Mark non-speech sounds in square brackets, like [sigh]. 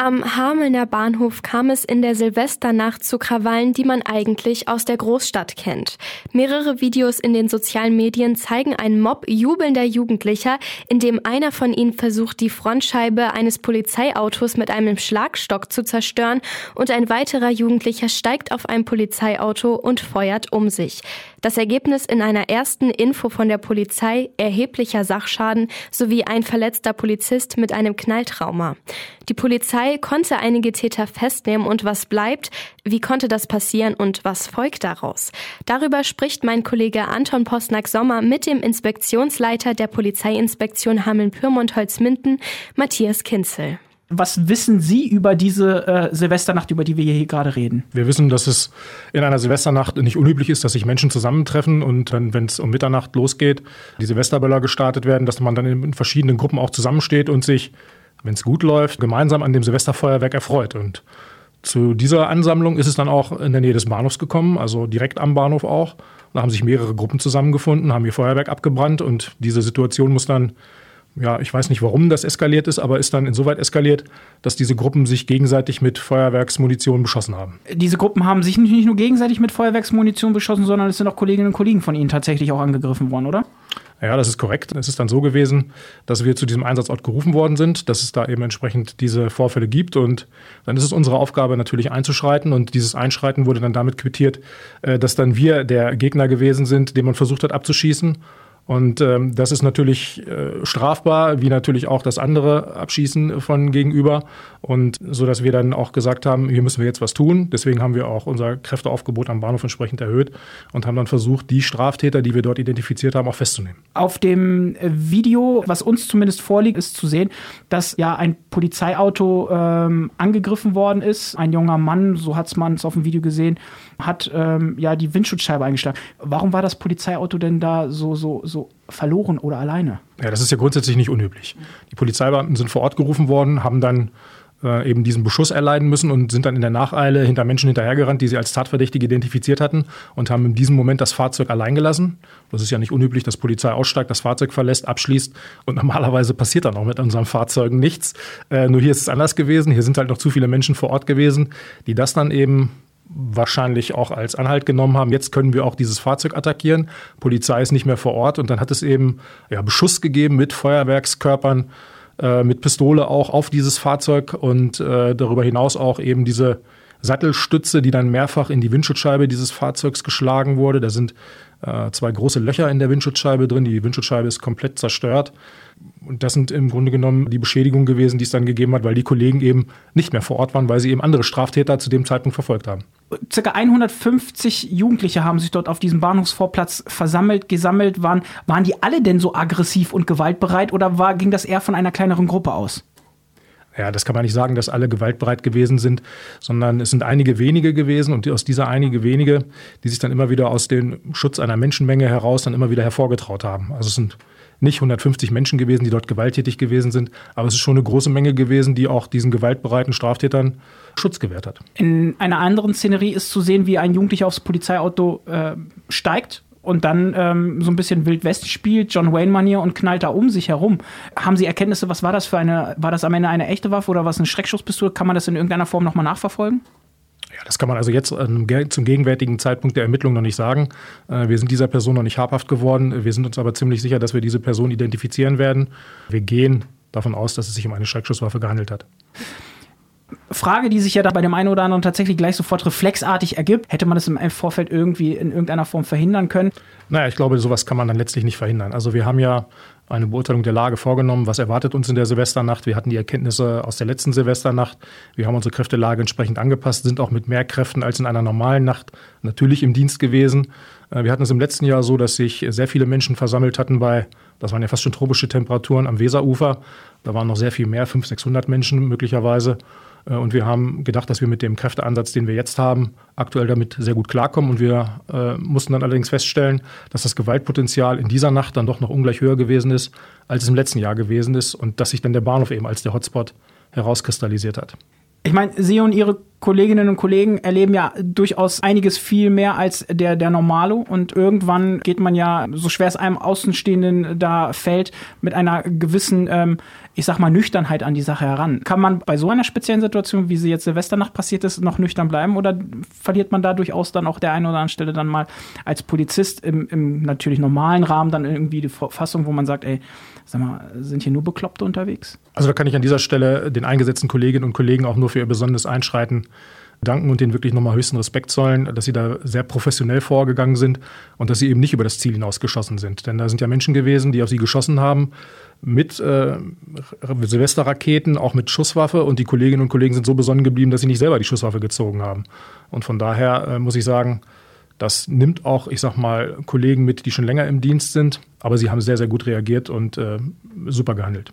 Am Hamelner Bahnhof kam es in der Silvesternacht zu Krawallen, die man eigentlich aus der Großstadt kennt. Mehrere Videos in den sozialen Medien zeigen einen Mob jubelnder Jugendlicher, in dem einer von ihnen versucht, die Frontscheibe eines Polizeiautos mit einem Schlagstock zu zerstören und ein weiterer Jugendlicher steigt auf ein Polizeiauto und feuert um sich. Das Ergebnis in einer ersten Info von der Polizei erheblicher Sachschaden sowie ein verletzter Polizist mit einem Knalltrauma. Die Polizei konnte einige Täter festnehmen und was bleibt, wie konnte das passieren und was folgt daraus? Darüber spricht mein Kollege Anton Postnack-Sommer mit dem Inspektionsleiter der Polizeiinspektion Hameln-Pyrmont-Holzminden, Matthias Kinzel. Was wissen Sie über diese äh, Silvesternacht, über die wir hier gerade reden? Wir wissen, dass es in einer Silvesternacht nicht unüblich ist, dass sich Menschen zusammentreffen und dann, wenn es um Mitternacht losgeht, die Silvesterböller gestartet werden, dass man dann in verschiedenen Gruppen auch zusammensteht und sich, wenn es gut läuft, gemeinsam an dem Silvesterfeuerwerk erfreut. Und zu dieser Ansammlung ist es dann auch in der Nähe des Bahnhofs gekommen, also direkt am Bahnhof auch. Da haben sich mehrere Gruppen zusammengefunden, haben ihr Feuerwerk abgebrannt und diese Situation muss dann ja, ich weiß nicht, warum das eskaliert ist, aber ist dann insoweit eskaliert, dass diese Gruppen sich gegenseitig mit Feuerwerksmunition beschossen haben. Diese Gruppen haben sich nicht nur gegenseitig mit Feuerwerksmunition beschossen, sondern es sind auch Kolleginnen und Kollegen von Ihnen tatsächlich auch angegriffen worden, oder? Ja, das ist korrekt. Es ist dann so gewesen, dass wir zu diesem Einsatzort gerufen worden sind, dass es da eben entsprechend diese Vorfälle gibt. Und dann ist es unsere Aufgabe natürlich einzuschreiten. Und dieses Einschreiten wurde dann damit quittiert, äh, dass dann wir der Gegner gewesen sind, den man versucht hat abzuschießen. Und ähm, das ist natürlich äh, strafbar, wie natürlich auch das andere Abschießen von gegenüber. Und so dass wir dann auch gesagt haben, hier müssen wir jetzt was tun. Deswegen haben wir auch unser Kräfteaufgebot am Bahnhof entsprechend erhöht und haben dann versucht, die Straftäter, die wir dort identifiziert haben, auch festzunehmen. Auf dem äh, Video, was uns zumindest vorliegt, ist zu sehen, dass ja ein Polizeiauto ähm, angegriffen worden ist. Ein junger Mann, so hat man es auf dem Video gesehen, hat ähm, ja die Windschutzscheibe eingeschlagen. Warum war das Polizeiauto denn da so, so, so verloren oder alleine? Ja, das ist ja grundsätzlich nicht unüblich. Die Polizeibeamten sind vor Ort gerufen worden, haben dann äh, eben diesen Beschuss erleiden müssen und sind dann in der Nacheile hinter Menschen hinterhergerannt, die sie als Tatverdächtige identifiziert hatten und haben in diesem Moment das Fahrzeug allein gelassen. Das ist ja nicht unüblich, dass Polizei aussteigt, das Fahrzeug verlässt, abschließt und [laughs] normalerweise passiert dann auch mit unseren Fahrzeugen nichts. Äh, nur hier ist es anders gewesen. Hier sind halt noch zu viele Menschen vor Ort gewesen, die das dann eben wahrscheinlich auch als Anhalt genommen haben. Jetzt können wir auch dieses Fahrzeug attackieren. Polizei ist nicht mehr vor Ort und dann hat es eben ja, Beschuss gegeben mit Feuerwerkskörpern, äh, mit Pistole auch auf dieses Fahrzeug und äh, darüber hinaus auch eben diese Sattelstütze, die dann mehrfach in die Windschutzscheibe dieses Fahrzeugs geschlagen wurde. Da sind äh, zwei große Löcher in der Windschutzscheibe drin. Die Windschutzscheibe ist komplett zerstört. Und das sind im Grunde genommen die Beschädigungen gewesen, die es dann gegeben hat, weil die Kollegen eben nicht mehr vor Ort waren, weil sie eben andere Straftäter zu dem Zeitpunkt verfolgt haben. Circa 150 Jugendliche haben sich dort auf diesem Bahnhofsvorplatz versammelt, gesammelt. Waren, waren die alle denn so aggressiv und gewaltbereit oder war, ging das eher von einer kleineren Gruppe aus? Ja, das kann man nicht sagen, dass alle gewaltbereit gewesen sind, sondern es sind einige wenige gewesen und aus dieser einige wenige, die sich dann immer wieder aus dem Schutz einer Menschenmenge heraus dann immer wieder hervorgetraut haben. Also es sind nicht 150 Menschen gewesen, die dort gewalttätig gewesen sind, aber es ist schon eine große Menge gewesen, die auch diesen gewaltbereiten Straftätern Schutz gewährt hat. In einer anderen Szenerie ist zu sehen, wie ein Jugendlicher aufs Polizeiauto äh, steigt und dann ähm, so ein bisschen Wild West spielt, John Wayne-Manier und knallt da um sich herum. Haben Sie Erkenntnisse, was war das für eine, war das am Ende eine echte Waffe oder was eine Schreckschusspistole? Kann man das in irgendeiner Form nochmal nachverfolgen? Ja, das kann man also jetzt zum gegenwärtigen Zeitpunkt der Ermittlung noch nicht sagen. Äh, wir sind dieser Person noch nicht habhaft geworden. Wir sind uns aber ziemlich sicher, dass wir diese Person identifizieren werden. Wir gehen davon aus, dass es sich um eine Schreckschusswaffe gehandelt hat. Frage, die sich ja da bei dem einen oder anderen tatsächlich gleich sofort reflexartig ergibt. Hätte man das im Vorfeld irgendwie in irgendeiner Form verhindern können? Naja, ich glaube, sowas kann man dann letztlich nicht verhindern. Also wir haben ja eine Beurteilung der Lage vorgenommen. Was erwartet uns in der Silvesternacht? Wir hatten die Erkenntnisse aus der letzten Silvesternacht. Wir haben unsere Kräftelage entsprechend angepasst, sind auch mit mehr Kräften als in einer normalen Nacht natürlich im Dienst gewesen. Äh, wir hatten es im letzten Jahr so, dass sich sehr viele Menschen versammelt hatten bei, das waren ja fast schon tropische Temperaturen am Weserufer. Da waren noch sehr viel mehr, 500, 600 Menschen möglicherweise. Äh, und wir haben gedacht, dass wir mit dem Kräfteansatz, den wir jetzt haben, aktuell damit sehr gut klarkommen. Und wir äh, mussten dann allerdings feststellen, dass das Gewaltpotenzial in dieser Nacht dann doch noch ungleich höher gewesen ist, als es im letzten Jahr gewesen ist. Und dass sich dann der Bahnhof eben als der Hotspot herauskristallisiert hat. Ich meine, Sie und Ihre Kolleginnen und Kollegen erleben ja durchaus einiges viel mehr als der, der Normalo. Und irgendwann geht man ja, so schwer es einem Außenstehenden da fällt, mit einer gewissen ähm, ich sag mal, Nüchternheit an die Sache heran. Kann man bei so einer speziellen Situation, wie sie jetzt Silvesternacht passiert ist, noch nüchtern bleiben oder verliert man da durchaus dann auch der einen oder anderen Stelle dann mal als Polizist im, im natürlich normalen Rahmen dann irgendwie die Fassung, wo man sagt, ey, sag mal, sind hier nur Bekloppte unterwegs? Also da kann ich an dieser Stelle den eingesetzten Kolleginnen und Kollegen auch nur für ihr besonderes Einschreiten danken und denen wirklich nochmal höchsten Respekt zollen, dass sie da sehr professionell vorgegangen sind und dass sie eben nicht über das Ziel hinaus geschossen sind. Denn da sind ja Menschen gewesen, die auf sie geschossen haben mit äh, Silvesterraketen, auch mit Schusswaffe und die Kolleginnen und Kollegen sind so besonnen geblieben, dass sie nicht selber die Schusswaffe gezogen haben. Und von daher äh, muss ich sagen, das nimmt auch, ich sag mal, Kollegen mit, die schon länger im Dienst sind, aber sie haben sehr, sehr gut reagiert und äh, super gehandelt.